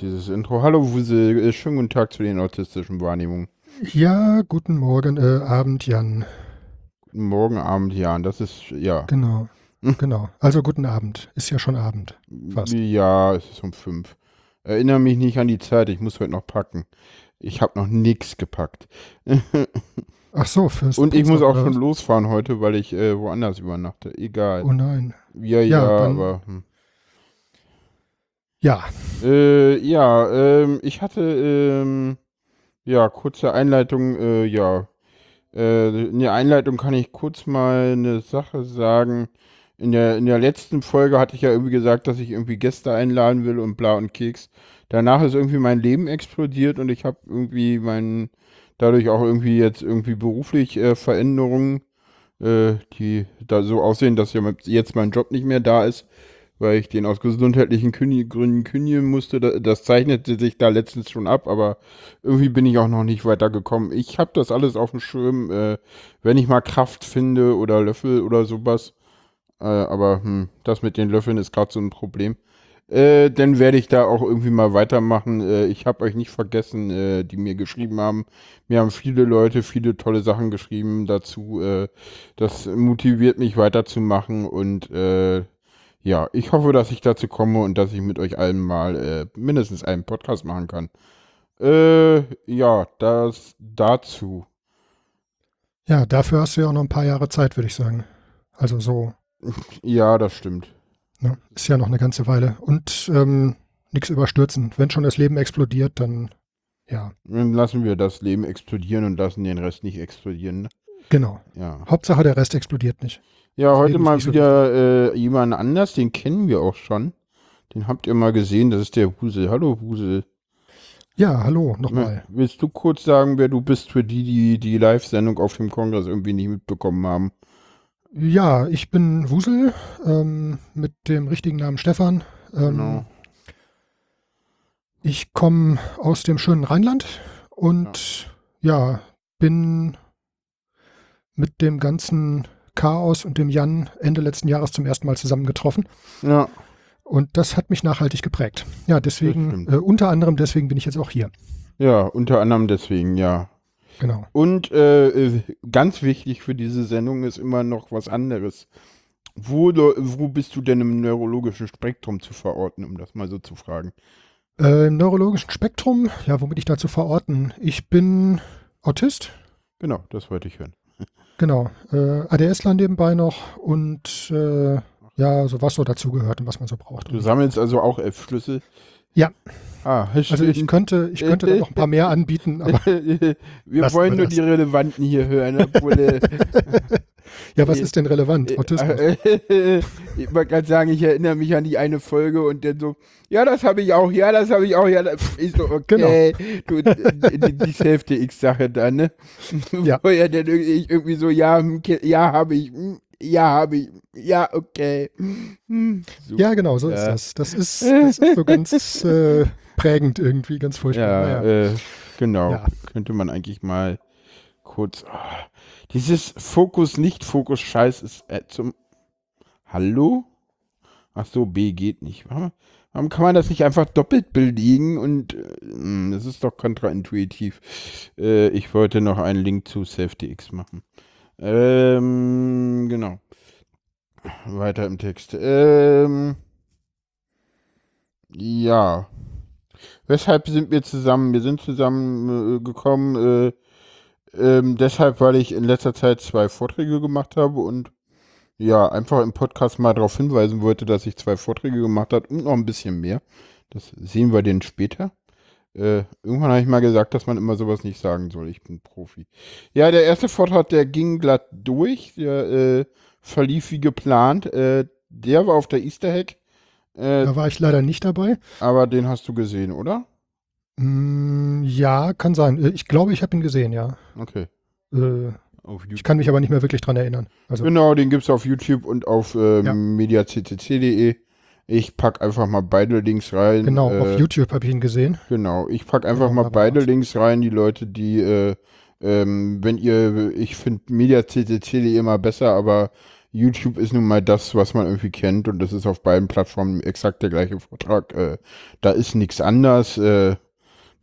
Dieses Intro. Hallo Wusel, äh, schönen guten Tag zu den autistischen Wahrnehmungen. Ja, guten Morgen, äh, Abend, Jan. Guten Morgen, Abend, Jan. Das ist, ja. Genau, genau. Also guten Abend. Ist ja schon Abend. Fast. Ja, es ist um fünf. Erinnere mich nicht an die Zeit, ich muss heute noch packen. Ich habe noch nichts gepackt. Ach so, fürs Und ich muss auch schon losfahren heute, weil ich äh, woanders übernachte. Egal. Oh nein. ja, ja, ja, aber. Hm. Ja, Äh, ja, ähm, ich hatte, ähm, ja, kurze Einleitung, äh, ja. Äh, in der Einleitung kann ich kurz mal eine Sache sagen. In der, in der letzten Folge hatte ich ja irgendwie gesagt, dass ich irgendwie Gäste einladen will und bla und Keks. Danach ist irgendwie mein Leben explodiert und ich habe irgendwie meinen, dadurch auch irgendwie jetzt irgendwie beruflich äh, Veränderungen, äh, die da so aussehen, dass jetzt mein Job nicht mehr da ist weil ich den aus gesundheitlichen Gründen kündigen musste. Da- Das zeichnete sich da letztens schon ab, aber irgendwie bin ich auch noch nicht weitergekommen. Ich habe das alles auf dem Schirm, äh, wenn ich mal Kraft finde oder Löffel oder sowas. Äh, aber hm, das mit den Löffeln ist gerade so ein Problem. Äh, dann werde ich da auch irgendwie mal weitermachen. Äh, ich habe euch nicht vergessen, äh, die mir geschrieben haben. Mir haben viele Leute viele tolle Sachen geschrieben dazu. Äh, das motiviert mich weiterzumachen und äh, ja, ich hoffe, dass ich dazu komme und dass ich mit euch allen mal äh, mindestens einen Podcast machen kann. Äh, ja, das dazu. ja, dafür hast du ja auch noch ein paar Jahre Zeit, würde ich sagen. Also so, Ja, das stimmt. ne? ist ja noch eine ganze Weile. Und ähm, nichts überstürzen. Wenn schon das Leben explodiert, dann ja, Dann lassen wir das Leben explodieren und lassen den Rest nicht explodieren. Ne? genau. Ja. Hauptsache der Rest explodiert nicht. Ja, heute mal wieder äh, jemand anders, den kennen wir auch schon. Den habt ihr mal gesehen, das ist der Husel. Hallo Husel. Ja, hallo, nochmal. Willst du kurz sagen, wer du bist für die, die die Live-Sendung auf dem Kongress irgendwie nicht mitbekommen haben? Ja, ich bin Wusel ähm, mit dem richtigen Namen Stefan. Ähm, Genau. Ich komme aus dem schönen Rheinland und ja. bin mit dem ganzen Chaos und dem Jan Ende letzten Jahres zum ersten Mal zusammengetroffen. Ja. Und das hat mich nachhaltig geprägt. Ja, deswegen, äh, unter anderem deswegen bin ich jetzt auch hier. Ja, unter anderem deswegen, ja. Genau. Und äh, ganz wichtig für diese Sendung ist immer noch was anderes. Wo, wo bist du denn im neurologischen Spektrum zu verorten, um das mal so zu fragen? Äh, Im neurologischen Spektrum, ja, wo bin ich da zu verorten? Ich bin Autist, Genau, das wollte ich hören. Genau. Äh, ADSler nebenbei noch und äh, ja, so was so dazugehört und was man so braucht. Du sammelst also auch F-Schlüssel? Ja. Ah, Also ich könnte, ich könnte da noch ein paar mehr anbieten, aber Wir wollen nur die Relevanten hier hören. Obwohl, äh, ja, was ist denn relevant? Autismus. äh, ich wollte gerade sagen, ich erinnere mich an die eine Folge und dann so, ja, das habe ich auch, ja, das habe ich auch, ja, das ist so, okay. Du, die, die Hälfte X-Sache dann, ne? Ja. Wo er dann irgendwie, so, ja, hm, ja, habe ich, hm, ja, habe ich, ja, okay. Hm, so. Ja, genau, so ist Ja. das. Das ist, das ist so ganz äh, prägend irgendwie, ganz furchtbar. Ja, Naja. äh, genau. Ja. Könnte man eigentlich mal kurz. ah, dieses Fokus, nicht-Fokus, Scheiß ist äh, zum. Hallo? Ach so, B geht nicht. Warum, warum kann man das nicht einfach doppelt belegen? Und äh, hm, das ist doch kontraintuitiv. Äh, ich wollte noch einen Link zu SafetyX machen. Ähm, genau. Weiter im Text. Ähm, ja. Weshalb sind wir zusammen? Wir sind zusammen äh, gekommen, äh, ähm, deshalb, weil ich in letzter Zeit zwei Vorträge gemacht habe und ja, einfach im Podcast mal darauf hinweisen wollte, dass ich zwei Vorträge gemacht habe und noch ein bisschen mehr. Das sehen wir denn später. Äh, irgendwann habe ich mal gesagt, dass man immer sowas nicht sagen soll. Ich bin Profi. Ja, der erste Vortrag, der ging glatt durch. Der äh, verlief wie geplant. Äh, der war auf der Easter Hack. Äh, Da war ich leider nicht dabei. aber den hast du gesehen, oder? Mm, ja, kann sein. Äh, Ich glaube, ich habe ihn gesehen, ja. Okay. Äh, ich kann mich aber nicht mehr wirklich dran erinnern. Also, Genau, den gibt es auf YouTube und auf äh, Ja. mediaccc.de. Ich pack einfach mal beide Links rein. genau, äh, auf YouTube habe ich ihn gesehen. Genau, ich pack einfach Genau, mal beide was. Links rein, die Leute, die, äh, ähm, wenn ihr, ich finde mediaccc.de immer besser, aber YouTube ist nun mal das, was man irgendwie kennt und das ist auf beiden Plattformen exakt der gleiche Vortrag. Äh, da ist nichts anders. Äh,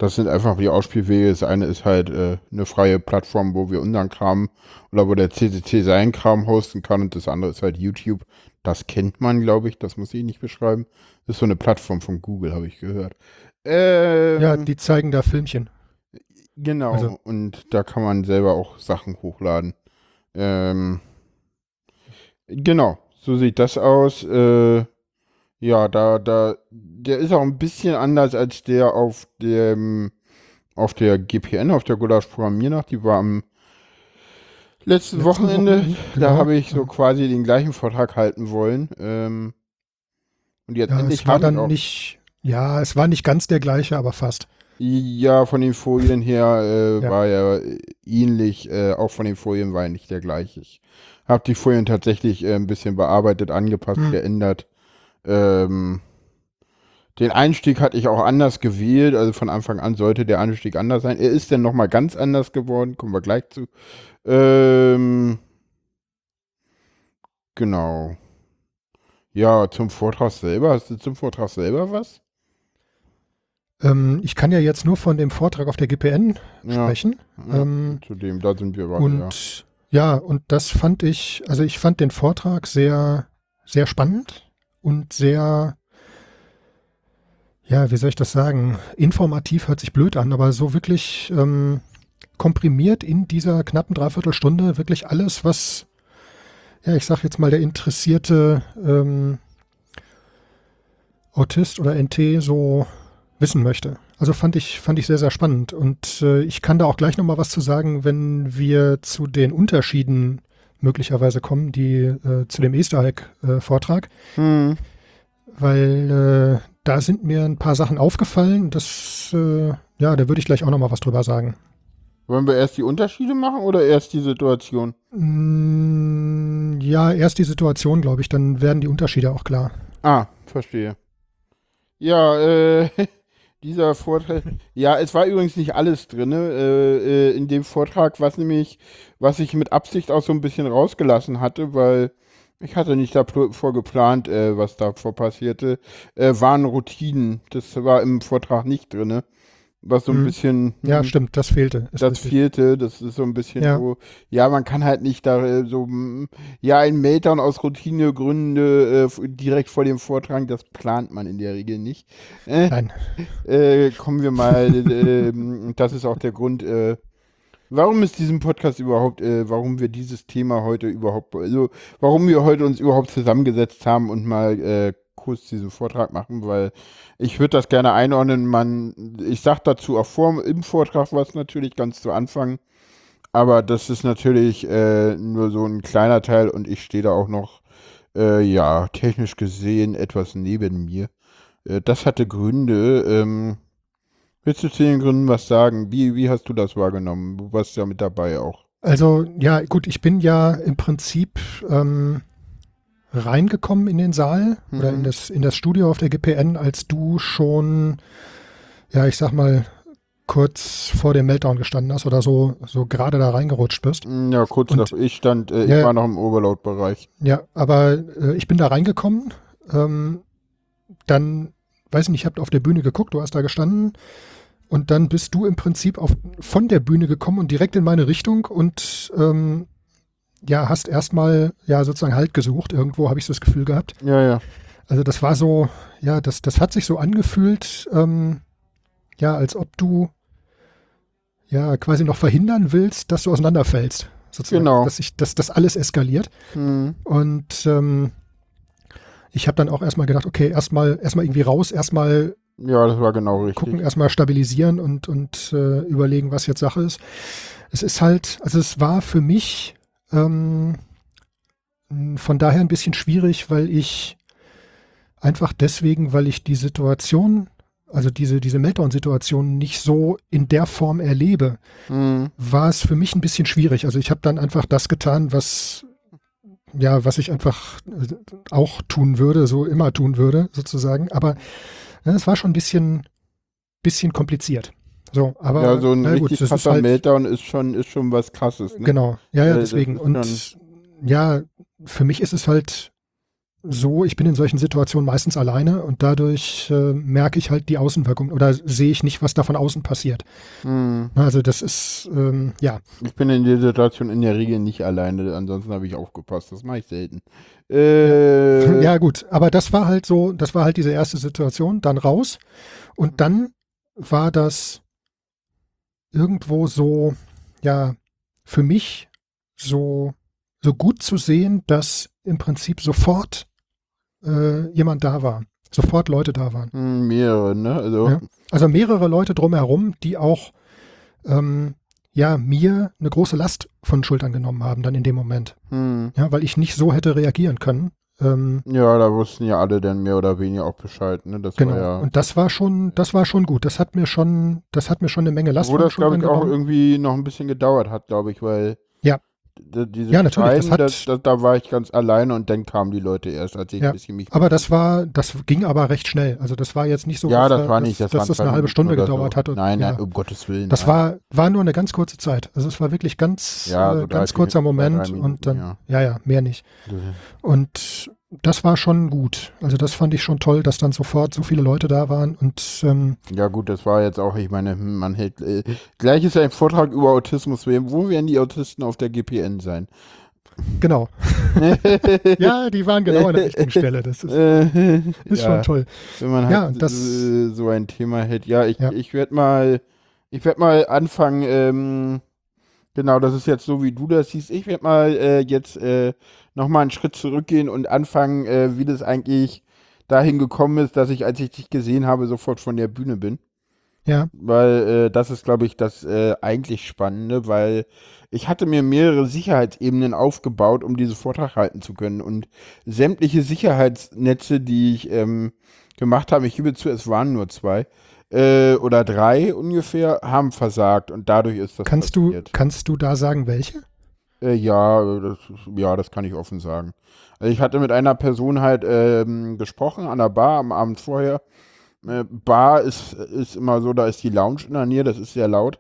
das sind einfach die Ausspielwege. Das eine ist halt äh, eine freie Plattform, wo wir unseren Kram oder wo der CCC seinen Kram hosten kann und das andere ist halt YouTube. Das kennt man, glaube ich. Das muss ich nicht beschreiben. Das ist so eine Plattform von Google, habe ich gehört. Ähm, Ja, die zeigen da Filmchen. Genau, Also- und da kann man selber auch Sachen hochladen. Ähm, genau, so sieht das aus. Äh, ja, da, da, der ist auch ein bisschen anders als der auf dem, auf der GPN, auf der Gulasch Programmiernacht. Die war am letzten Letzten Wochenende. Da genau. habe ich so quasi den gleichen Vortrag halten wollen. Ähm, und jetzt Ja, endlich es war dann nicht, ja, es war nicht ganz der gleiche, aber fast. Ja, von den Folien her äh, Ja. war er äh, ähnlich, äh, auch von den Folien war er nicht der gleiche. Ich habe die Folien tatsächlich äh, ein bisschen bearbeitet, angepasst, Hm. geändert. Ähm, den Einstieg hatte ich auch anders gewählt, also von Anfang an sollte der Einstieg anders sein. Er ist dann nochmal ganz anders geworden, kommen wir gleich zu. Ähm, genau. Ja, zum Vortrag selber, hast du zum Vortrag selber was? Ähm, ich kann ja jetzt nur von dem Vortrag auf der GPN Ja, sprechen. ja, ähm, zu dem, da sind wir ja. Und ja, und das fand ich, also ich fand den Vortrag sehr, sehr spannend und sehr, ja, wie soll ich das sagen? Informativ hört sich blöd an, aber so wirklich ähm, komprimiert in dieser knappen Dreiviertelstunde wirklich alles, was, ja, ich sag jetzt mal, der interessierte ähm, Autist oder NT so wissen möchte. Also fand ich, fand ich sehr, sehr spannend. Und äh, ich kann da auch gleich nochmal was zu sagen, wenn wir zu den Unterschieden möglicherweise kommen, die äh, zu dem Easter Egg-Vortrag. Hm. weil äh, da sind mir ein paar Sachen aufgefallen. Das, äh, ja, da würde ich gleich auch nochmal was drüber sagen. Wollen wir erst die Unterschiede machen oder erst die Situation? Mm, ja, erst die Situation, glaube ich, dann werden die Unterschiede auch klar. Ah, verstehe. Ja, äh, dieser Vortrag. Ja, es war übrigens nicht alles drin. Äh, äh, in dem Vortrag, was nämlich, was ich mit Absicht auch so ein bisschen rausgelassen hatte, weil ich hatte nicht davor geplant, äh, was davor passierte, äh, waren Routinen. Das war im Vortrag nicht drin. Was so ein Mhm. bisschen. Ja, hm, stimmt, das fehlte. Das richtig. fehlte, das ist so ein bisschen Ja. so, ja, man kann halt nicht da äh, so, ja, ein Meltdown aus Routinegründen äh, direkt vor dem Vortrag, das plant man in der Regel nicht. Äh, Nein. äh, kommen wir mal, äh, ähm, das ist auch der Grund, äh, warum ist diesem Podcast überhaupt, äh, warum wir dieses Thema heute überhaupt, also warum wir heute uns überhaupt zusammengesetzt haben und mal äh, kurz diesen Vortrag machen, weil ich würde das gerne einordnen. Man, ich sag dazu auch vor im Vortrag was natürlich ganz zu Anfang, aber das ist natürlich äh, nur so ein kleiner Teil und ich stehe da auch noch, äh, ja, technisch gesehen etwas neben mir. Äh, das hatte Gründe. Ähm, willst du zu den Gründen was sagen? Wie, wie hast du das wahrgenommen? Du warst ja mit dabei auch. Also, ja, gut, ich bin ja im Prinzip ähm, reingekommen in den Saal oder Mhm. in das, in das Studio auf der GPN, als du schon, ja, ich sag mal, kurz vor dem Meltdown gestanden hast oder so, so gerade da reingerutscht bist. Mm, Ja, kurz nach ich stand, äh, ich Ja. war noch im Overload-Bereich. Ja, aber äh, ich bin da reingekommen. Ähm, dann, weiß ich nicht, ich habe auf der Bühne geguckt, du hast da gestanden. Und dann bist du im Prinzip auf, von der Bühne gekommen und direkt in meine Richtung und ähm, ja, hast erstmal ja sozusagen Halt gesucht. Irgendwo habe ich so das Gefühl gehabt. Ja, ja. Also das war so, ja, das, das hat sich so angefühlt, ähm, ja, als ob du ja quasi noch verhindern willst, dass du auseinanderfällst. Sozusagen, Genau. Dass, ich, dass das alles eskaliert. Hm. Und ähm, ich habe dann auch erstmal gedacht, okay, erstmal erstmal irgendwie raus, erstmal Ja, das war genau richtig. gucken, erstmal stabilisieren und, und äh, überlegen, was jetzt Sache ist. Es ist halt, also es war für mich ähm, von daher ein bisschen schwierig, weil ich einfach deswegen, weil ich die Situation, also diese, diese Meltdown-Situation nicht so in der Form erlebe, Hm. war es für mich ein bisschen schwierig. Also ich habe dann einfach das getan, was ja, was ich einfach äh, auch tun würde, so immer tun würde, sozusagen. Aber ja, es war schon ein bisschen, bisschen kompliziert. So, aber Ja, so ein na gut, richtig das krasser ist halt, Meltdown ist schon, ist schon was krasses. Ne? Genau, ja, ja, Äh, deswegen. Und ja, für mich ist es halt so, ich bin in solchen Situationen meistens alleine und dadurch äh, merke ich halt die Außenwirkung oder sehe ich nicht, was da von außen passiert. Hm. Also das ist, ähm, ja, Ich bin in der Situation in der Regel nicht alleine, ansonsten habe ich aufgepasst. Das mache ich selten. Äh, ja gut, aber das war halt so, das war halt diese erste Situation, dann raus und dann war das irgendwo so, ja, für mich so, so gut zu sehen, dass im Prinzip sofort äh, jemand da war, sofort Leute da waren. hm, mehrere, ne? Also, Ja. Also mehrere Leute drumherum, die auch ähm, ja mir eine große Last von Schultern genommen haben dann in dem Moment. hm. Ja, weil ich nicht so hätte reagieren können. Ähm, ja, da wussten ja alle dann mehr oder weniger auch Bescheid, ne? Das genau. war ja. Und das war schon, das war schon gut. Das hat mir schon, das hat mir schon eine Menge Last Wo das, glaube ich, auch irgendwie noch ein bisschen gedauert hat, glaube ich, weil. Ja. Diese Ja, natürlich, das hat- das, da war ich ganz alleine und dann kamen die Leute erst, als ich Ja, ein bisschen mich. Aber das war, das ging aber recht schnell. Also das war jetzt nicht so, ja, dass, das da- war nicht, das, dass, das eine halbe Stunde gedauert so. hat. Und, Nein, ja, nein, um Gottes Willen. das nein. war, war nur eine ganz kurze Zeit. Also es war wirklich ganz, Ja, so äh, ganz kurzer Moment Minuten, und dann, ja. ja, ja, mehr nicht. Und das war schon gut. Also das fand ich schon toll, dass dann sofort so viele Leute da waren und ähm, Ja gut, das war jetzt auch, ich meine, hm, man hält, äh, gleich ist ein Vortrag über Autismus, wo werden die Autisten auf der GPN sein? genau. ja, die waren genau an der richtigen Stelle. Das ist, ist ja, schon toll. Wenn man halt Ja, das- so ein Thema hält. Ja, ich, Ja. ich werde mal, ich werde mal anfangen, ähm, genau, das ist jetzt so, wie du das siehst. Ich werde mal äh, jetzt äh, nochmal einen Schritt zurückgehen und anfangen, äh, wie das eigentlich dahin gekommen ist, dass ich, als ich dich gesehen habe, sofort von der Bühne bin. Ja, Weil äh, das ist, glaube ich, das äh, eigentlich Spannende, weil ich hatte mir mehrere Sicherheitsebenen aufgebaut, um diesen Vortrag halten zu können. Und sämtliche Sicherheitsnetze, die ich ähm, gemacht habe, ich gebe zu, es waren nur zwei äh, oder drei ungefähr, haben versagt. Und dadurch ist das kannst du, passiert. kannst du da sagen, welche? Äh, ja, das, ja, das kann ich offen sagen. Also ich hatte mit einer Person halt ähm, gesprochen an der Bar am Abend vorher. Äh, Bar ist, ist immer so, da ist die Lounge in der Nähe, das ist sehr laut.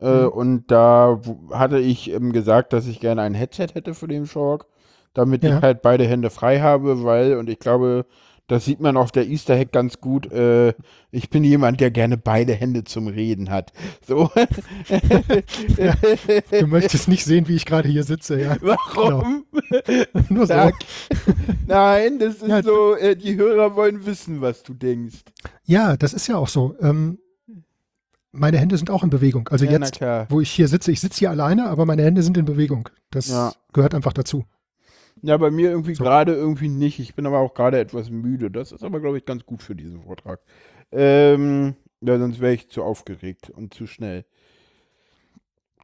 Äh, Mhm. Und da hatte ich ähm, gesagt, dass ich gerne ein Headset hätte für den Shork, damit Ja. ich halt beide Hände frei habe, weil, und ich glaube, das sieht man auf der Easter Hack ganz gut, äh, ich bin jemand, der gerne beide Hände zum Reden hat. So. Du möchtest nicht sehen, wie ich gerade hier sitze, ja. Warum? Nur so. Sag. Nein, das ist Ja, so, äh, die Hörer wollen wissen, was du denkst. Ja, das ist ja auch so. Ähm, meine Hände sind auch in Bewegung. Also Ja, jetzt, wo ich hier sitze, ich sitze hier alleine, aber meine Hände sind in Bewegung. Das Ja. gehört einfach dazu. Ja, bei mir irgendwie So. gerade irgendwie nicht. Ich bin aber auch gerade etwas müde. Das ist aber, glaube ich, ganz gut für diesen Vortrag. Ähm, ja, sonst wäre ich zu aufgeregt und zu schnell.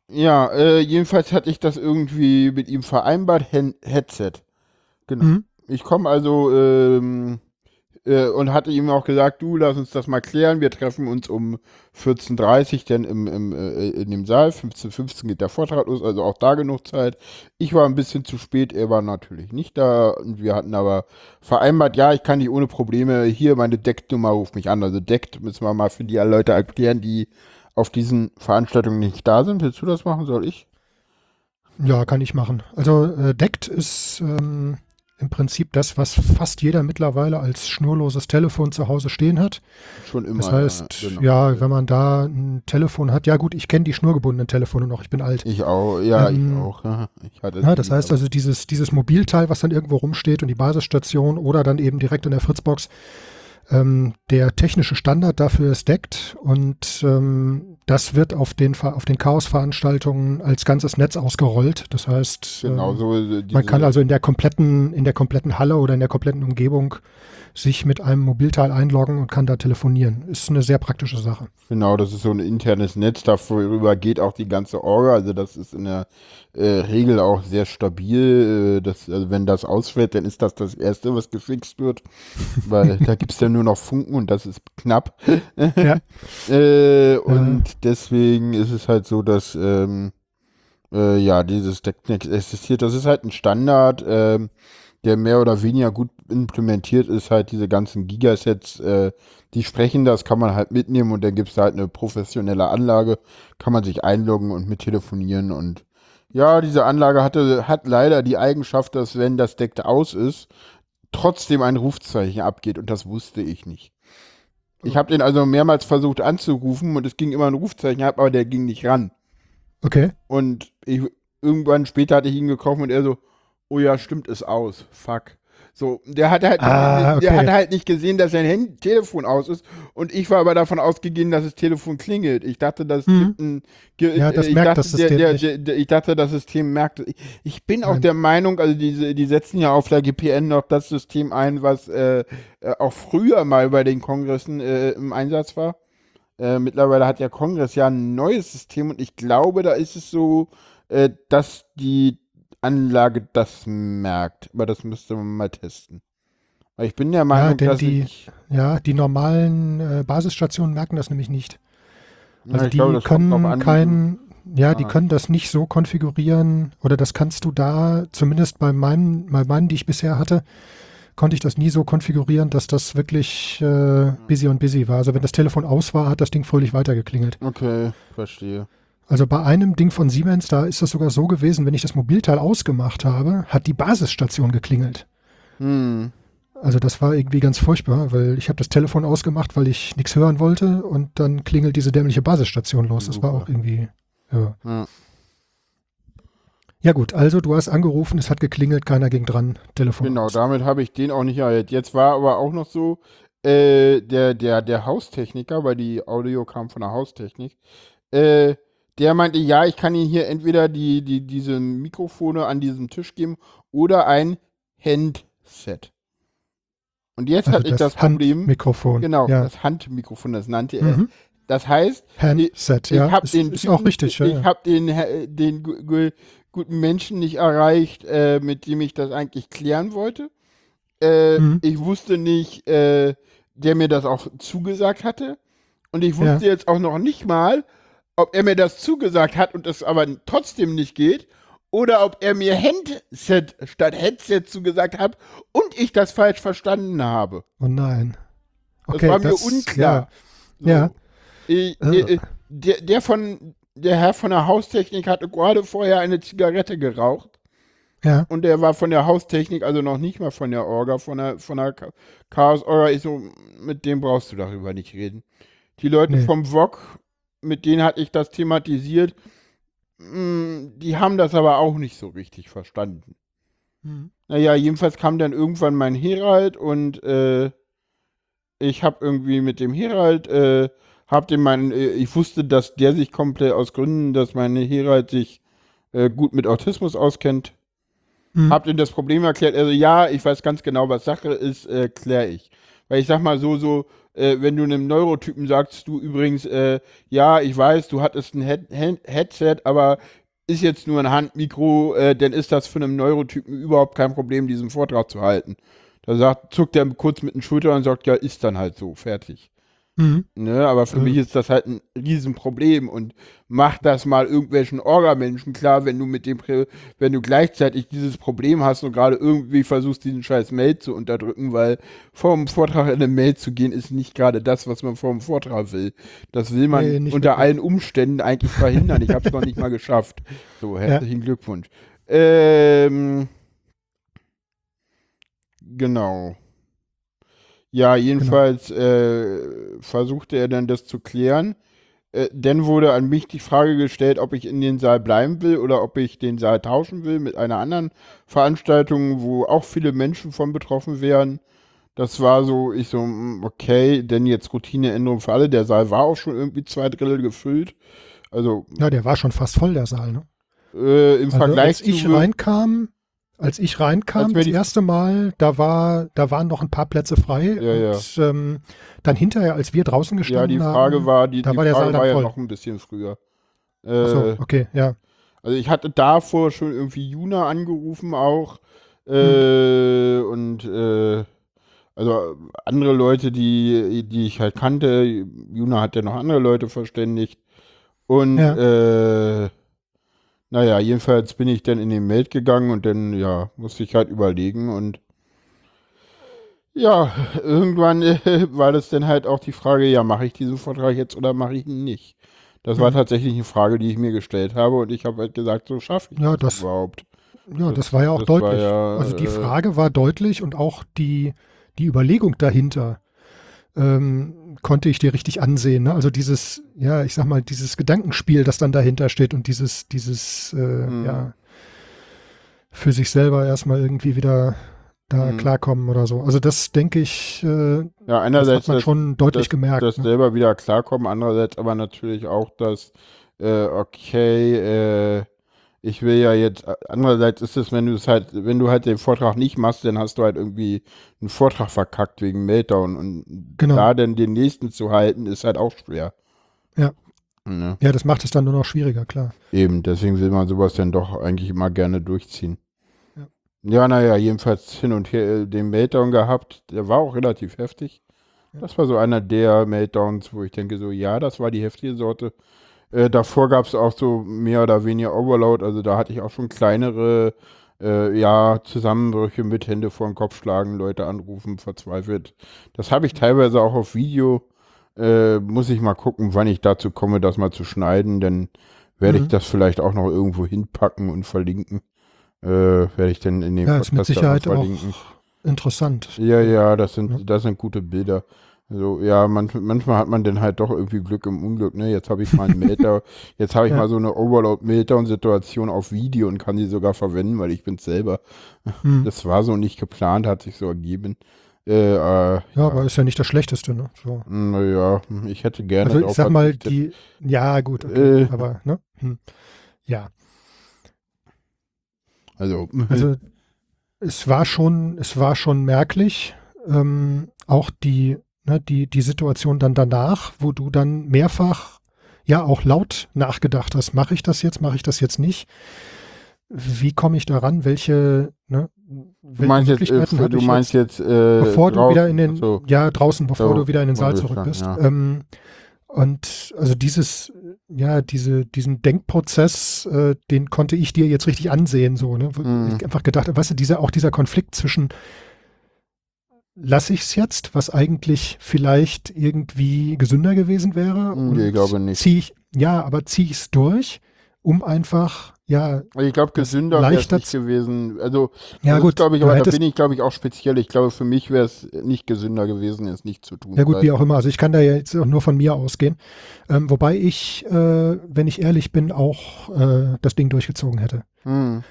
Ja, äh, jedenfalls hatte ich das irgendwie mit ihm vereinbart, Hen Headset. Genau. Mhm. Ich komme also ähm, äh, und hatte ihm auch gesagt, du, lass uns das mal klären. Wir treffen uns um 14.30 Uhr dann im, im, äh, in dem Saal. 15.15 Uhr geht der Vortrag los, also auch da genug Zeit. Ich war ein bisschen zu spät, er war natürlich nicht da. Und wir hatten aber vereinbart, ja, ich kann dich ohne Probleme, hier meine Deckt-Nummer, ruf mich an. Also Deckt müssen wir mal für die Leute erklären, die auf diesen Veranstaltungen nicht da sind. Willst du das machen? Soll ich? Ja, kann ich machen. Also äh, DECT ist ähm, im Prinzip das, was fast jeder mittlerweile als schnurloses Telefon zu Hause stehen hat. Schon immer. Das heißt, genau. ja, wenn man da ein Telefon hat, ja gut, ich kenne die schnurgebundenen Telefone noch, ich bin alt. Ich auch, ja, Ähm, ich auch. Ich hatte Ja, das die, heißt also dieses, dieses Mobilteil, was dann irgendwo rumsteht und die Basisstation oder dann eben direkt in der Fritzbox, ähm, der technische Standard dafür ist DECT und ähm, das wird auf den, auf den Chaos-Veranstaltungen als ganzes Netz ausgerollt. Das heißt, Genau, ähm, so äh, man kann also in der kompletten, in der kompletten Halle oder in der kompletten Umgebung sich mit einem Mobilteil einloggen und kann da telefonieren. Ist eine sehr praktische Sache. Genau, das ist so ein internes Netz, darüber geht auch die ganze Orga, also das ist in der äh, Regel auch sehr stabil. Äh, das, also wenn das ausfällt, dann ist das das Erste, was gefixt wird, weil da gibt es dann nur noch Funken und das ist knapp. Ja. äh, und deswegen ist es halt so, dass ähm, äh, ja, dieses Deckneck existiert. Das ist halt ein Standard, ähm, der mehr oder weniger gut implementiert ist, halt diese ganzen Gigasets, äh, die sprechen das, kann man halt mitnehmen und dann gibt es halt eine professionelle Anlage, kann man sich einloggen und mit telefonieren und Ja, diese Anlage hatte, hat leider die Eigenschaft, dass wenn das Deck aus ist, trotzdem ein Rufzeichen abgeht und das wusste ich nicht. Ich habe den also mehrmals versucht anzurufen und es ging immer ein Rufzeichen ab, aber der ging nicht ran. Okay. Und ich, irgendwann später hatte ich ihn gekauft und er so, oh ja, stimmt, ist aus. Fuck. So, der hat halt, Ah, der okay. hat halt nicht gesehen, dass sein Handy Telefon aus ist und ich war aber davon ausgegangen, dass das Telefon klingelt. Ich dachte, das gibt ein, ge- Ja, das ich merkt dachte, das der, System der, der, der, ich dachte, das System merkt. Ich, ich bin auch Nein. der Meinung, also diese, die setzen ja auf der GPN noch das System ein, was äh, äh, auch früher mal bei den Kongressen äh, im Einsatz war. Äh, mittlerweile hat ja Kongress ja ein neues System und ich glaube, da ist es so, äh, dass die Anlage das merkt. Aber das müsste man mal testen. Weil ich bin der Meinung, denn dass die-. Ja, die normalen äh, Basisstationen merken das nämlich nicht. Ja, Also ich die glaube, können kein, ja, die Ah. können das nicht so konfigurieren oder das kannst du da, zumindest bei meinen, bei meinen, die ich bisher hatte, konnte ich das nie so konfigurieren, dass das wirklich äh, busy und busy war. Also wenn das Telefon aus war, hat das Ding fröhlich weitergeklingelt. Okay, verstehe. Also bei einem Ding von Siemens, da ist das sogar so gewesen, wenn ich das Mobilteil ausgemacht habe, hat die Basisstation geklingelt. Hm. Also das war irgendwie ganz furchtbar, weil ich habe das Telefon ausgemacht, weil ich nichts hören wollte und dann klingelt diese dämliche Basisstation los. Das war auch irgendwie, ja. Ja. Ja gut, also du hast angerufen, es hat geklingelt, keiner ging dran, Telefon Genau, aus. damit habe ich den auch nicht erhält. Jetzt war aber auch noch so, äh, der, der, der Haustechniker, weil die Audio kam von der Haustechnik, äh, der meinte, ja, ich kann Ihnen hier entweder die, die, diese Mikrofone an diesem Tisch geben oder ein Handset. Und jetzt Also hatte ich das Problem, Handmikrofon. genau, Ja. das Handmikrofon, das nannte er. Mhm. Das heißt, Handset, ich ja. habe ist, den ist auch Typen- richtig. Ja, Ich ja. habe den, äh, den gu- gu- guten Menschen nicht erreicht, äh, mit dem ich das eigentlich klären wollte. Äh, Mhm. Ich wusste nicht, äh, der mir das auch zugesagt hatte. Und ich wusste jetzt auch noch nicht mal, ob er mir das zugesagt hat und es aber trotzdem nicht geht. Oder ob er mir Handset statt Headset zugesagt hat und ich das falsch verstanden habe. Oh nein. Das Okay, war mir das, unklar. So. Ja. Äh. äh, der, der von der Herr von der Haustechnik hatte gerade vorher eine Zigarette geraucht Ja, ja. und der war von der Haustechnik, also noch nicht mal von der Orga, von der von der Cha- Chaos Orga. Ich so, mit dem brauchst du darüber nicht reden. Die Leute Nee. vom VOG, mit denen hatte ich das thematisiert, mh, die haben das aber auch nicht so richtig verstanden. Mhm. Naja, jedenfalls kam dann irgendwann mein Herald und äh, ich habe irgendwie mit dem Herald, äh, hab dem mein, äh, ich wusste, dass der sich komplett aus Gründen, dass mein Herald sich äh, gut mit Autismus auskennt, Mhm. hab ihm das Problem erklärt. Also ja, ich weiß ganz genau, was Sache ist, äh, klär ich. Weil ich sag mal so, so, äh, wenn du einem Neurotypen sagst, du übrigens, äh, ja, ich weiß, du hattest ein Head Head Headset, aber ist jetzt nur ein Handmikro, äh, dann ist das für einen Neurotypen überhaupt kein Problem, diesen Vortrag zu halten. Da sagt, zuckt er kurz mit den Schultern und sagt, ja, ist dann halt so, fertig. Mhm. Ne, aber für Mhm. mich ist das halt ein Riesenproblem und mach das mal irgendwelchen Orgamenschen klar, wenn du mit dem, wenn du gleichzeitig dieses Problem hast und gerade irgendwie versuchst, diesen scheiß Mail zu unterdrücken, weil vor dem Vortrag in eine Mail zu gehen, ist nicht gerade das, was man vor dem Vortrag will. Das will man Nee, unter allen Umständen eigentlich verhindern. Ich habe es noch nicht mal geschafft. So, herzlichen Glückwunsch. Ähm, genau. Ja, jedenfalls äh, versuchte er dann das zu klären. Äh, dann wurde an mich die Frage gestellt, ob ich in den Saal bleiben will oder ob ich den Saal tauschen will mit einer anderen Veranstaltung, wo auch viele Menschen von betroffen wären. Das war so, ich so, mm, okay, denn jetzt Routineänderung für alle. Der Saal war auch schon irgendwie zwei Drittel gefüllt. Also ja, der war schon fast voll, der Saal. Ne? äh, im Also, Vergleich als ich zu reinkam, als ich reinkam, das erste Mal, da war, da waren noch ein paar Plätze frei. Ja, ja. und ähm, dann hinterher, als wir draußen ja, gestanden die Frage haben, war, die, da die war der Frage Saal war ja voll. noch ein bisschen früher. Äh, Ach so, okay, ja. Also ich hatte davor schon irgendwie Juna angerufen auch. Äh, Hm. Und äh, also andere Leute, die, die ich halt kannte, Juna hat ja noch andere Leute verständigt. Und äh, naja, jedenfalls bin ich dann in den Meld gegangen und dann, ja, musste ich halt überlegen und ja, irgendwann äh, war das dann halt auch die Frage, ja, mache ich diesen Vortrag jetzt oder mache ich ihn nicht? Das war Mhm. tatsächlich eine Frage, die ich mir gestellt habe und ich habe halt gesagt, so schaffe ich Ja, das, das- überhaupt. Ja, das, Das- war ja auch deutlich. ja, also die äh, Frage war deutlich und auch die, die Überlegung dahinter ähm, konnte ich dir richtig ansehen. Ne? Also dieses, ja, ich sag mal, dieses Gedankenspiel, das dann dahinter steht und dieses, dieses, äh, Mhm. ja, für sich selber erstmal irgendwie wieder da Mhm. klarkommen oder so. Also das denke ich, äh, Ja, einerseits hat man das, schon deutlich das, gemerkt. das ne? selber wieder klarkommen, andererseits aber natürlich auch das, äh, okay, äh, ich will ja jetzt, andererseits ist es, wenn du es halt, wenn du halt den Vortrag nicht machst, dann hast du halt irgendwie einen Vortrag verkackt wegen Meltdown und Genau. da dann den nächsten zu halten, ist halt auch schwer. Ja. Ne? Ja, das macht es dann nur noch schwieriger, klar. Eben, deswegen will man sowas dann doch eigentlich immer gerne durchziehen. Ja. Ja, naja, jedenfalls hin und her äh, den Meltdown gehabt. Der war auch relativ heftig. Ja. Das war so einer der Meltdowns, wo ich denke, so, ja, das war die heftige Sorte. Äh, davor gab es auch so mehr oder weniger Overload. Also da hatte ich auch schon kleinere, äh, ja, Zusammenbrüche mit Hände vor den Kopf schlagen, Leute anrufen, verzweifelt. Das habe ich teilweise auch auf Video. Äh, muss ich mal gucken, wann ich dazu komme, das mal zu schneiden, denn werde ich Mhm. das vielleicht auch noch irgendwo hinpacken und verlinken. Äh, werde ich dann in dem Ja, ist mit Podcast Sicherheit auch verlinken. interessant. Ja, ja, das sind, Ja. das sind gute Bilder. Also, ja, man, manchmal hat man dann halt doch irgendwie Glück im Unglück, ne? Jetzt habe ich mal einen Melter, jetzt habe ich Ja. mal so eine Overload-Meltdown-Situation auf Video und kann sie sogar verwenden, weil ich bin selber. Hm. Das war so nicht geplant, hat sich so ergeben. Äh, äh, Ja, aber ist ja nicht das Schlechteste, ne? So. naja, ich hätte gerne Also ich sag mal, die, ja gut, okay, Äh. aber, ne? Hm. Ja, Also, also es war schon, es war schon merklich, ähm, auch die, ne, die, die Situation dann danach, wo du dann mehrfach ja auch laut nachgedacht hast, mache ich das jetzt, mache ich das jetzt nicht? Wie komme ich daran? Welche, ne, du welche meinst jetzt, äh, Möglichkeiten du ich meinst jetzt? jetzt, äh, bevor du wieder in den, so, ja, draußen, bevor So, du wieder in den Saal zurück bist. ja. Ähm, und also dieses, ja, diese, diesen Denkprozess, äh, den konnte ich dir jetzt richtig ansehen, so, ne? Wo Mhm. ich einfach gedacht habe, weißt du, dieser, auch dieser Konflikt zwischen lasse ich es jetzt, was eigentlich vielleicht irgendwie gesünder gewesen wäre? Nee, ich glaube nicht. Zieh ich, ja, aber ziehe ich es durch, um einfach, ja, Also Ich glaube, gesünder wäre es nicht gewesen. Also, ja gut, glaube ich, aber da bin ich, glaube ich, auch speziell. Ich glaube, für mich wäre es nicht gesünder gewesen, es nicht zu tun. Ja gut, wie auch immer. Also ich kann da jetzt auch nur von mir ausgehen. Ähm, wobei ich, äh, wenn ich ehrlich bin, auch äh, das Ding durchgezogen hätte. Hm.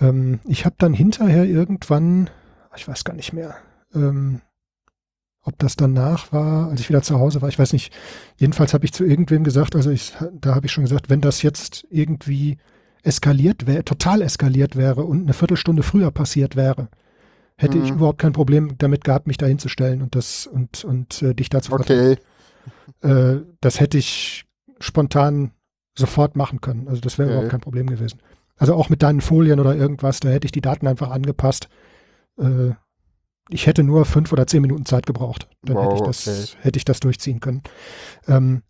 Ähm, ich habe dann hinterher irgendwann, ich weiß gar nicht mehr, ähm, ob das danach war, als ich wieder zu Hause war, ich weiß nicht. Jedenfalls habe ich zu irgendwem gesagt, also ich, da habe ich schon gesagt, wenn das jetzt irgendwie eskaliert wäre, total eskaliert wäre und eine Viertelstunde früher passiert wäre, hätte ich Mhm. überhaupt kein Problem damit gehabt, mich da hinzustellen und das und und äh, dich dazu Okay. äh, das hätte ich spontan sofort machen können. Also das wäre Okay. überhaupt kein Problem gewesen. Also auch mit deinen Folien oder irgendwas, da hätte ich die Daten einfach angepasst. Äh, ich hätte nur fünf oder zehn Minuten Zeit gebraucht. Dann hätte, ich Wow, das, okay. hätte ich das durchziehen können. Ähm,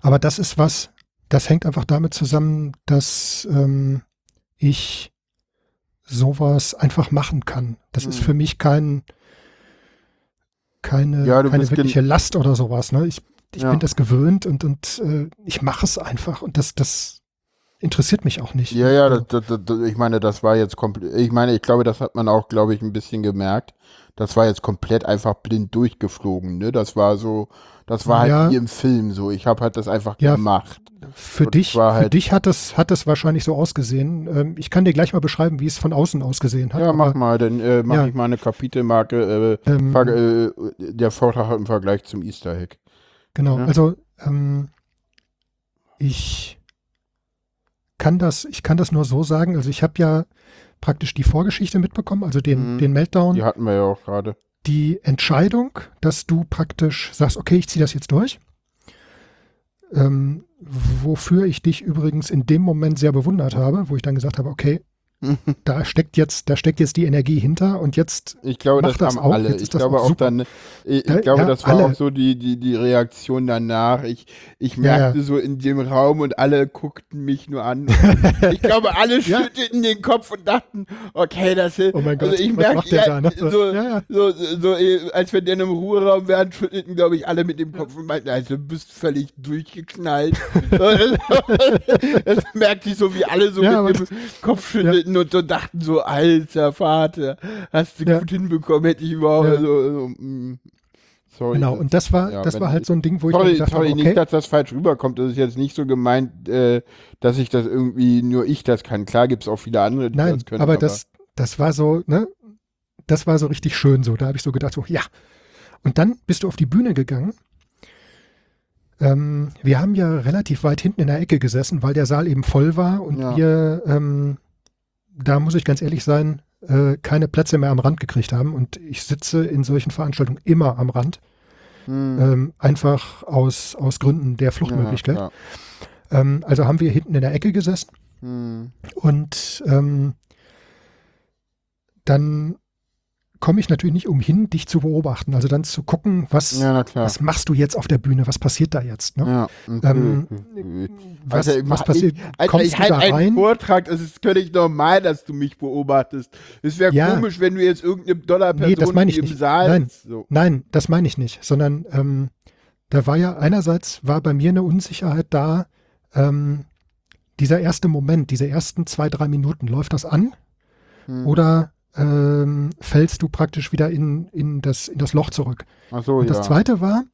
aber das ist was, das hängt einfach damit zusammen, dass ähm, ich sowas einfach machen kann. Das ist Hm. für mich kein, keine, Ja, keine wirkliche Last oder sowas. Ne? Ich, ich Ja. bin das gewöhnt und, und äh, ich mache es einfach und das, das interessiert mich auch nicht. Ja, ja, Also, das, das, das, ich meine, das war jetzt komplett, ich meine, ich glaube, das hat man auch, glaube ich, ein bisschen gemerkt. Das war jetzt komplett einfach blind durchgeflogen, ne? Das war so, das war halt Ja. wie im Film so. Ich habe halt das einfach Ja, gemacht. für und dich, war für halt- dich hat das, hat das wahrscheinlich so ausgesehen. Ähm, ich kann dir gleich mal beschreiben, wie es von außen ausgesehen hat. Ja, mach mal, dann äh, mach ja. ich mal eine Kapitelmarke, äh, ähm, äh, der Vortrag im Vergleich zum Easter Egg. Genau, also ähm, ich kann das, ich kann das nur so sagen. Also ich habe ja praktisch die Vorgeschichte mitbekommen, also den, Mhm. den Meltdown, Die hatten wir ja auch gerade. die Entscheidung, dass du praktisch sagst, okay, ich ziehe das jetzt durch. Ähm, wofür ich dich übrigens in dem Moment sehr bewundert habe, wo ich dann gesagt habe, okay, da steckt jetzt, da steckt jetzt die Energie hinter und jetzt Ich glaube, Mach das, das auch, alle. Ich glaube auch super. dann, ich, ich Ja, glaube, ja, das war alle. auch so die, die, die Reaktion danach. Ich, ich merkte ja. so in dem Raum und alle guckten mich nur an. ich glaube, alle schüttelten den Kopf und dachten, okay, das ist. Oh mein Gott, also ich macht der ja, da, ne? so. So, so, äh, als wir dann im Ruheraum wären, schüttelten, glaube ich, alle mit dem Kopf und meinten, also du bist völlig durchgeknallt. das merkte ich so, wie alle so mit dem Kopf schüttelten und so dachten so, alter Vater, hast du Ja. gut hinbekommen, hätte ich überhaupt Ja. so, so mm, sorry. genau. Und das war, Ja, das war halt so ein Ding, wo ich mir sorry, sorry habe, nicht, okay, dass das falsch rüberkommt. Das ist jetzt nicht so gemeint, äh, dass ich das irgendwie nur ich das kann. Klar gibt es auch viele andere, die nein, das können. aber das, das war so, ne, das war so richtig schön so. Da habe ich so gedacht, so, ja. Und dann bist du auf die Bühne gegangen. Ähm, wir haben ja relativ weit hinten in der Ecke gesessen, weil der Saal eben voll war und Ja. wir, ähm, da muss ich ganz ehrlich sein, äh, keine Plätze mehr am Rand gekriegt haben. Und ich sitze in solchen Veranstaltungen immer am Rand, Hm, ähm, einfach aus, aus Gründen der Fluchtmöglichkeit. Ja, Ähm, also haben wir hinten in der Ecke gesessen. ja. Hm. Und ähm, dann komme ich natürlich nicht umhin, dich zu beobachten. Also dann zu gucken, was, ja, was machst du jetzt auf der Bühne? Was passiert da jetzt? Ne? Ja, Ähm, was, Alter, was ich- passiert? Alter, Kommst ich du da einen rein? Vortrag, es ist völlig normal, dass du mich beobachtest. Es wäre Ja. komisch, wenn du jetzt irgendeine Dollarperson Nee, das ich im nicht. Saal Nein. so. Nein, das meine ich nicht, sondern ähm, da war ja einerseits war bei mir eine Unsicherheit da. Ähm, dieser erste Moment, diese ersten zwei, drei Minuten, läuft das an Hm. oder ähm, fällst du praktisch wieder in, in, das, in das Loch zurück? Ach so, Und ja. das zweite war,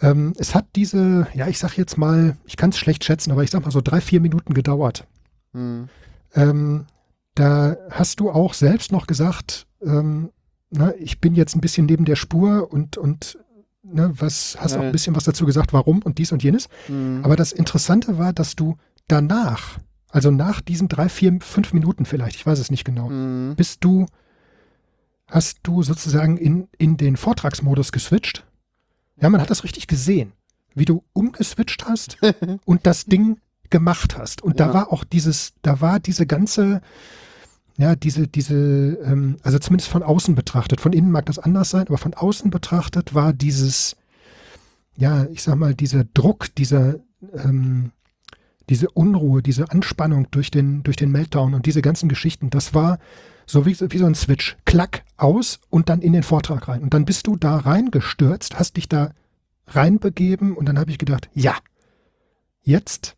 ähm, es hat diese, ja, ich sag jetzt mal, ich kann es schlecht schätzen, aber ich sag mal so drei, vier Minuten gedauert. Hm. Ähm, da hast du auch selbst noch gesagt, ähm, na, ich bin jetzt ein bisschen neben der Spur und, und ne, was, hast auch Ja. ein bisschen was dazu gesagt, warum und dies und jenes. Hm. Aber das Interessante war, dass du danach, also nach diesen drei, vier, fünf Minuten vielleicht, ich weiß es nicht genau, Hm. bist du, hast du sozusagen in, in den Vortragsmodus geswitcht. Ja, man hat das richtig gesehen, wie du umgeswitcht hast und das Ding gemacht hast. Und da Ja. war auch dieses, da war diese ganze, ja, diese, diese, ähm, also zumindest von außen betrachtet, von innen mag das anders sein, aber von außen betrachtet war dieses, ja, ich sag mal, dieser Druck, dieser, ähm, diese Unruhe, diese Anspannung durch den, durch den Meltdown und diese ganzen Geschichten, das war so wie, wie so ein Switch. Klack, aus und dann in den Vortrag rein. Und dann bist du da reingestürzt, hast dich da reinbegeben und dann habe ich gedacht, ja, jetzt,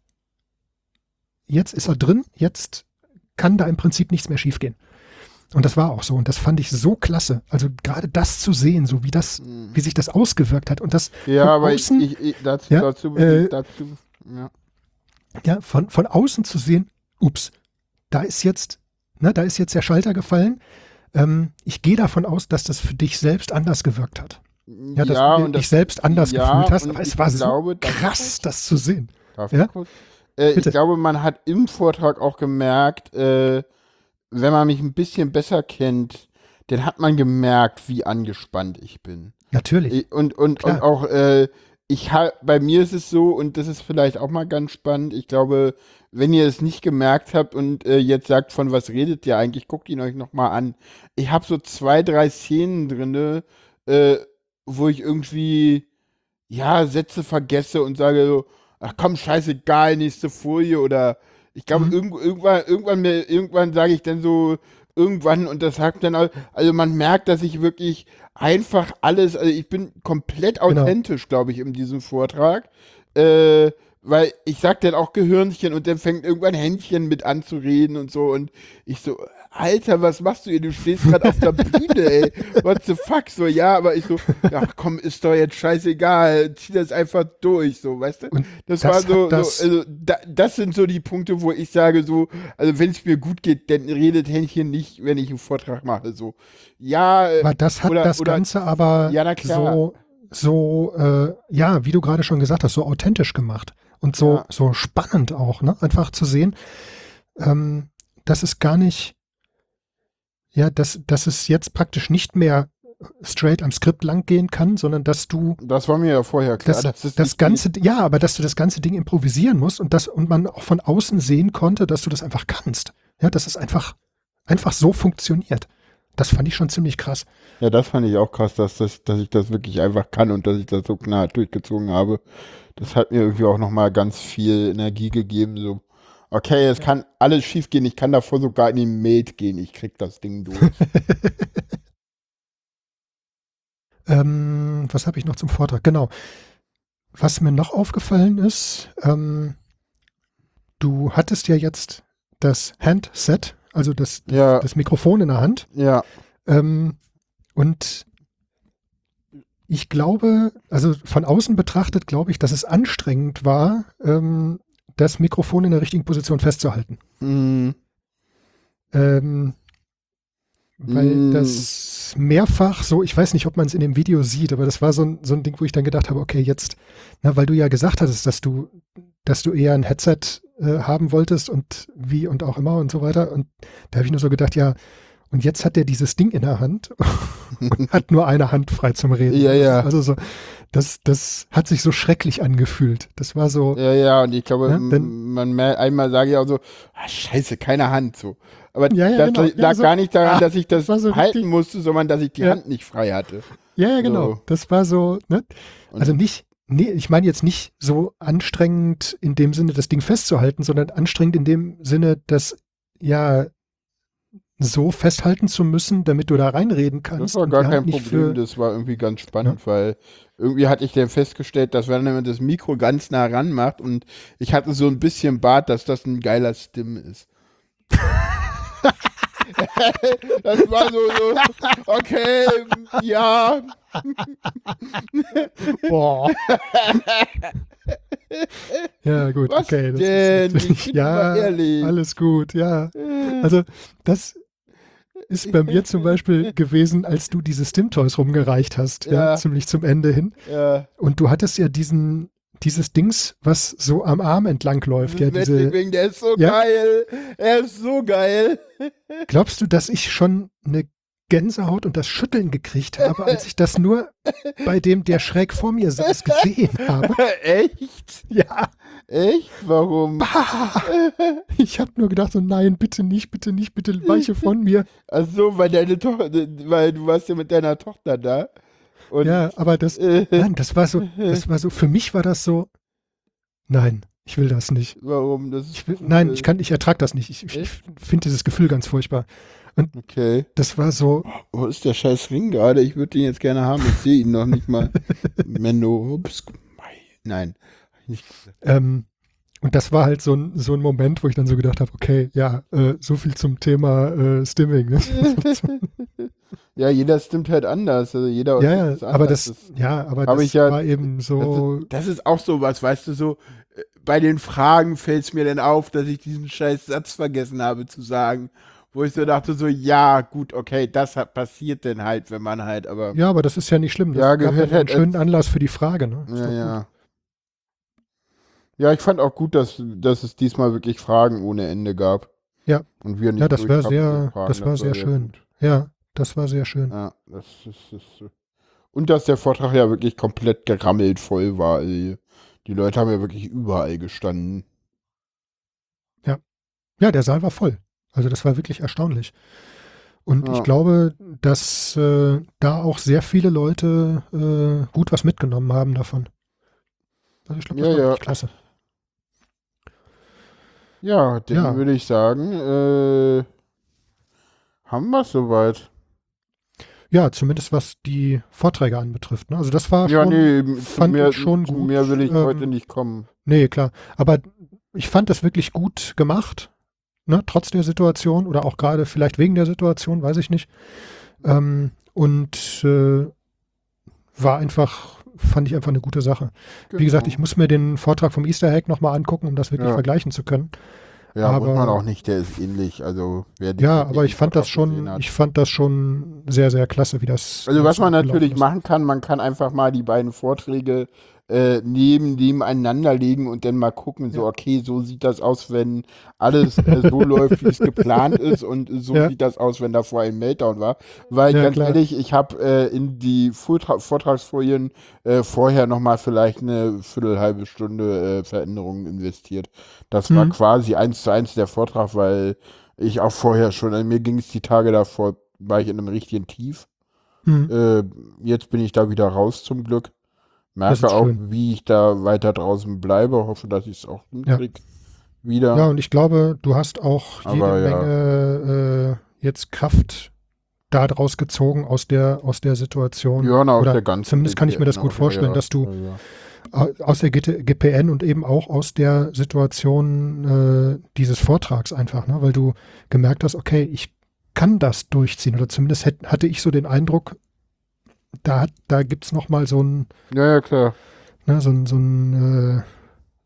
jetzt ist er drin, jetzt kann da im Prinzip nichts mehr schiefgehen. Und das war auch so. Und das fand ich so klasse. Also gerade das zu sehen, so wie das, Hm. wie sich das ausgewirkt hat. Und das Ja, aber ich, außen- ich, ich dazu, Ja, dazu, äh, dazu, ja. Ja, von, von außen zu sehen, ups, da ist jetzt, ne, da ist jetzt der Schalter gefallen. Ähm, ich gehe davon aus, dass das für dich selbst anders gewirkt hat. Ja, dass ja, du dich das, selbst anders ja, gefühlt hast, aber es war glaube, so krass, das zu sehen. Darf Ja? ich? Äh, ich glaube, man hat im Vortrag auch gemerkt, äh, wenn man mich ein bisschen besser kennt, dann hat man gemerkt, wie angespannt ich bin. Natürlich. Ich- Und, und, und auch, äh, ich bei mir ist es so, und das ist vielleicht auch mal ganz spannend, ich glaube, wenn ihr es nicht gemerkt habt und äh, jetzt sagt, von was redet ihr eigentlich, guckt ihn euch nochmal an. Ich habe so zwei, drei Szenen drinne, äh, wo ich irgendwie, ja, Sätze vergesse und sage so, ach komm, scheißegal, nächste Folie oder ich glaube, Mhm. irgend, irgendwann, irgendwann, mir- irgendwann sage ich dann so, irgendwann und das sagt dann, also man merkt, dass ich wirklich einfach alles, also ich bin komplett Genau. authentisch, glaube ich, in diesem Vortrag. Äh, weil ich sag dann auch Gehirnchen und dann fängt irgendwann Händchen mit an zu reden und so und ich so, Alter, was machst du hier? Du stehst gerade auf der Bühne, ey. What the fuck? So, ja, aber ich so, ach komm, ist doch jetzt scheißegal, zieh das einfach durch, so, weißt du? Und Das, das war so, das- so also da, das sind so die Punkte, wo ich sage so, also wenn es mir gut geht, dann redet Händchen nicht, wenn ich einen Vortrag mache, so. Ja, äh, Aber das hat oder- das oder- Ganze aber Ja, so, so äh, ja, wie du gerade schon gesagt hast, so authentisch gemacht. Und so, Ja. so spannend auch, ne? Einfach zu sehen, ähm, dass es gar nicht, ja, dass, dass es jetzt praktisch nicht mehr straight am Skript lang gehen kann, sondern dass du das war mir ja vorher klar. das, dass das, nicht ganze, ja, aber dass du das ganze Ding improvisieren musst und das und man auch von außen sehen konnte, dass du das einfach kannst. Ja, dass es einfach, einfach so funktioniert. Das fand ich schon ziemlich krass. Ja, das fand ich auch krass, dass, das, dass ich das wirklich einfach kann und dass ich das so knallhart durchgezogen habe. Das hat mir irgendwie auch nochmal ganz viel Energie gegeben. So, okay, es kann alles schief gehen. Ich kann davor sogar in die Mate gehen. Ich krieg das Ding durch. ähm, was habe ich noch zum Vortrag? Genau. Was mir noch aufgefallen ist, ähm, du hattest ja jetzt das Handset, also das, ja, das Mikrofon in der Hand. ja. Ähm, und ich glaube, also von außen betrachtet, glaube ich, dass es anstrengend war, ähm, das Mikrofon in der richtigen Position festzuhalten. Mm, Ähm, weil Mm. das mehrfach so, ich weiß nicht, ob man es in dem Video sieht, aber das war so ein, so ein Ding, wo ich dann gedacht habe, okay, jetzt, na, weil du ja gesagt hattest, dass du, dass du eher ein Headset äh, haben wolltest und wie und auch immer und so weiter. Und da habe ich nur so gedacht, ja, und jetzt hat er dieses Ding in der Hand und hat nur eine Hand frei zum Reden. Ja, ja. Also so, das, das hat sich so schrecklich angefühlt. Das war so, Ja, ja, und ich glaube, Ja, m- wenn- man einmal sage ich auch so, ah, scheiße, keine Hand so. Aber Ja, ja, das genau. lag Ja, so, gar nicht daran, ah, dass ich das so halten musste, sondern dass ich die. Hand nicht frei hatte. ja, ja, genau. So. Das war so, ne? Also nicht, nee, ich meine jetzt nicht so anstrengend in dem Sinne, das Ding festzuhalten, sondern anstrengend in dem Sinne, das ja so festhalten zu müssen, damit du da reinreden kannst. Das war gar kein Problem, Für, das war irgendwie ganz spannend, weil irgendwie hatte ich dann festgestellt, dass wenn man das Mikro ganz nah ran macht und ich hatte so ein bisschen Bart, dass das ein geiler Stimm ist. das war so, so, okay, ja, boah. ja, gut, was okay. Das denn? ist ja, ehrlich. alles gut, ja. Also, das ist bei mir zum Beispiel gewesen, als du diese Stim-Toys rumgereicht hast, ja. Ja. ziemlich zum Ende hin. ja, Und du hattest ja diesen, dieses Dings, was so am Arm entlang läuft, ja, diese, Wing, der ist so Ja. geil. Er ist so geil. glaubst du, dass ich schon eine Gänsehaut und das Schütteln gekriegt habe, als ich das nur bei dem, der schräg vor mir saß, gesehen habe? Echt? Ja, Echt? Warum? ich habe nur gedacht, so nein, bitte nicht, bitte nicht, bitte weiche von mir. Ach so, weil deine Tochter, weil du warst ja mit deiner Tochter da. Und Ja, aber das, äh, nein, das war so, das war so, für mich war das so, nein, ich will das nicht. warum? Das Ich will, nein, ich kann, ich ertrag das nicht. Ich, ich finde dieses Gefühl ganz furchtbar. Okay. Das war so, Wo ist der scheiß Ring gerade? Ich würde den jetzt gerne haben. Ich sehe ihn noch nicht mal. Menno, ups. Nein. Nicht. ähm, und das war halt so ein, so ein Moment, wo ich dann so gedacht habe, okay, ja, äh, so viel zum Thema äh, Stimming. Ne? Ja, jeder stimmt halt anders. Also jeder ja, ist ja, aber anders. das, ja, aber das ich ja- war eben so, Das ist auch so was, weißt du, so äh, bei den Fragen fällt es mir dann auf, dass ich diesen scheiß Satz vergessen habe zu sagen, wo ich so dachte, so, ja, gut, okay, das hat passiert denn halt, wenn man halt, aber ja, aber das ist ja nicht schlimm. Das Ja, gab gehört ja einen halt schönen Anlass für die Frage. Ne? Ist ja, ja. Ja, ich fand auch gut, dass, dass es diesmal wirklich Fragen ohne Ende gab. Ja. Und wir nicht Ja, das war sehr, Fragen, das war sehr schön. gut. Ja, das war sehr schön. Ja, das ist, das ist Und dass der Vortrag ja wirklich komplett gerammelt voll war. Also die, Leute haben ja wirklich überall gestanden. Ja, der Saal war voll. Also das war wirklich erstaunlich. Und Ja. ich glaube, dass äh, da auch sehr viele Leute äh, gut was mitgenommen haben davon. Also ich glaube, das Ja, war ja. wirklich klasse. Ja, dann Ja. würde ich sagen, äh, haben wir es soweit. Ja, zumindest was die Vorträge anbetrifft. Ne? Also das war Ja, schon, nee, fand mehr, ich schon gut. mehr will ich Ähm, heute nicht kommen. nee, klar. Aber ich fand das wirklich gut gemacht, ne? trotz der Situation oder auch gerade vielleicht wegen der Situation, weiß ich nicht. Ähm, und äh, war einfach, fand ich einfach eine gute Sache. Wie gesagt, ich muss mir den Vortrag vom Easter Egg nochmal angucken, um das wirklich Genau. Ja. vergleichen zu können. Ja, muss aber- man auch nicht, der ist ähnlich. Also, wer Ja, aber ich fand das schon, ich fand das schon sehr, sehr klasse, wie das. Also was man natürlich machen kann, man kann einfach mal die beiden Vorträge äh, neben nebeneinander legen und dann mal gucken, so okay, so sieht das aus, wenn alles äh, so läuft, wie es geplant ist und so Ja. sieht das aus, wenn davor ein Meltdown war. Weil Ja, ganz klar. ehrlich, ich habe äh, in die Vortra Vortragsfolien äh, vorher nochmal vielleicht eine Viertel, halbe Stunde äh, Veränderungen investiert. Das war Mhm. quasi eins zu eins der Vortrag, weil ich auch vorher schon. Also mir ging es die Tage davor, war ich in einem richtigen Tief. Hm. Äh, jetzt bin ich da wieder raus zum Glück. Merke auch, schön. wie ich da weiter draußen bleibe. Hoffe, dass ich es auch hinkriege. Wieder. Ja, und ich glaube, du hast auch jede Aber ja. Menge äh, jetzt Kraft daraus gezogen aus der, aus der Situation. Ja, na, aus der ganzen zumindest kann ich mir das gut auch, vorstellen, ja, dass du ja, ja. au- aus der GPN und eben auch aus der Situation äh, dieses Vortrags einfach, ne? weil du gemerkt hast, okay, ich kann das durchziehen. Oder zumindest hätt, hatte ich so den Eindruck, da, hat- da gibt es nochmal so ein, Ja, ja, klar. ne, so so ein, äh,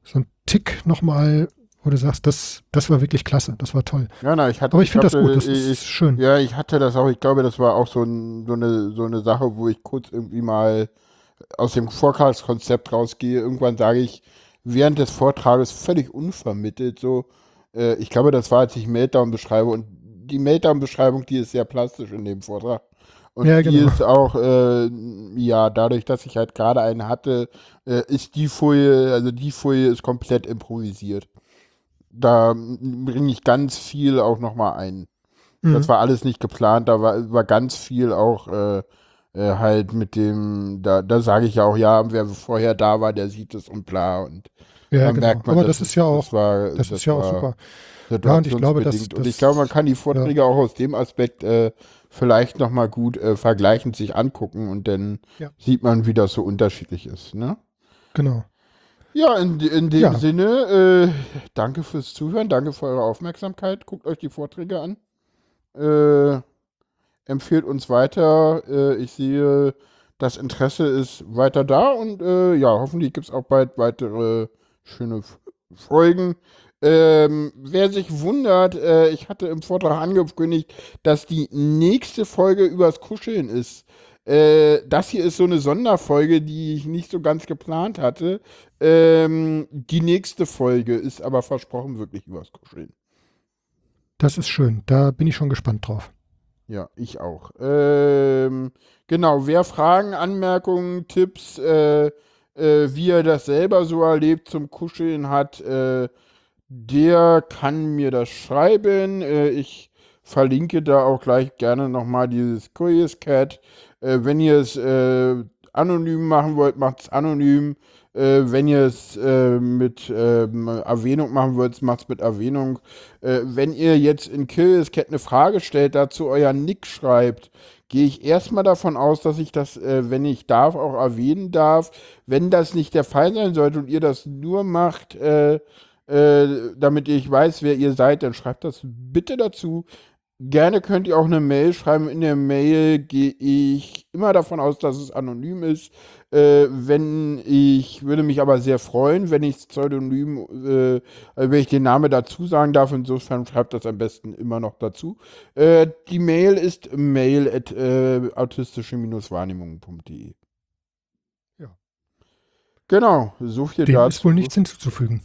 so ein Tick nochmal, wo du sagst, das, das war wirklich klasse, das war toll. Ja, na, ich hatte, Aber ich finde das gut, das ich, ist schön. Ja, ich hatte das auch. Ich glaube, das war auch so, ein, so, eine, so eine Sache, wo ich kurz irgendwie mal aus dem Vortragskonzept rausgehe. Irgendwann sage ich während des Vortrages völlig unvermittelt so, äh, ich glaube, das war, als ich Meltdown beschreibe und die Meltdown-Beschreibung, die ist sehr plastisch in dem Vortrag. Und Ja, die genau. ist auch, äh, ja, dadurch, dass ich halt gerade einen hatte, äh, ist die Folie, also die Folie ist komplett improvisiert. Da bringe ich ganz viel auch nochmal ein. Mhm. Das war alles nicht geplant, da war, war ganz viel auch äh, äh, halt mit dem, da, da sage ich ja auch, ja, wer vorher da war, der sieht es und bla und ja, genau. merkt man, Aber das ist ja auch, das, war, das ist ja auch super. Ja, und ich glaube, dass- und ich das- glaube, man kann die Vorträge auch aus dem Aspekt äh, vielleicht nochmal gut äh, vergleichend sich angucken und dann Ja. sieht man, wie das so unterschiedlich ist, ne? Genau. Ja, in, in dem Ja. Sinne, äh, danke fürs Zuhören, danke für eure Aufmerksamkeit. Guckt euch die Vorträge an. Äh, empfehlt uns weiter. Äh, ich sehe, das Interesse ist weiter da und äh, ja, hoffentlich gibt es auch bald weitere schöne Folgen. Ähm, wer sich wundert, äh, ich hatte im Vortrag angekündigt, dass die nächste Folge übers Kuscheln ist. Äh, das hier ist so eine Sonderfolge, die ich nicht so ganz geplant hatte. Ähm, die nächste Folge ist aber versprochen wirklich übers Kuscheln. Das ist schön. Da bin ich schon gespannt drauf. Ja, ich auch. Ähm, genau, wer Fragen, Anmerkungen, Tipps, äh, äh, wie er das selber so erlebt zum Kuscheln hat, äh, der kann mir das schreiben. Äh, ich verlinke da auch gleich gerne nochmal dieses Curious Cat. Äh, wenn ihr es äh, anonym machen wollt, macht es anonym. Wenn ihr es mit ähm, Erwähnung machen wollt, macht es mit Erwähnung. Äh, wenn ihr jetzt in Curious Cat eine Frage stellt, dazu euer Nick schreibt, gehe ich erstmal davon aus, dass ich das, äh, wenn ich darf, auch erwähnen darf. Wenn das nicht der Fall sein sollte und ihr das nur macht, äh, äh, damit ich weiß, wer ihr seid, dann schreibt das bitte dazu. Gerne könnt ihr auch eine Mail schreiben. In der Mail gehe ich immer davon aus, dass es anonym ist. Äh, wenn ich würde mich aber sehr freuen, wenn ich Pseudonym, äh, wenn ich den Namen dazu sagen darf. Insofern schreibt das am besten immer noch dazu. Äh, die Mail ist mail at äh, autistische-wahrnehmung.de. Ja. Genau, so viel Dem dazu. ist wohl nichts hinzuzufügen.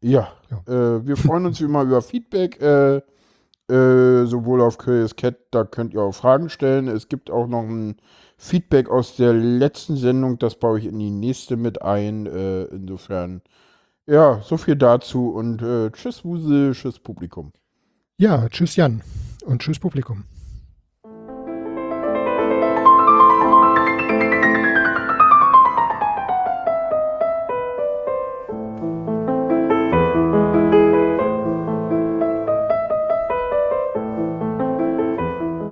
Ja, Äh, wir freuen uns wie immer über Feedback, äh, äh, sowohl auf Curious Cat, da könnt ihr auch Fragen stellen. Es gibt auch noch ein Feedback aus der letzten Sendung, das baue ich in die nächste mit ein. Äh, insofern, ja, so viel dazu und äh, tschüss Wusel, tschüss Publikum. Ja, tschüss Jan und tschüss Publikum.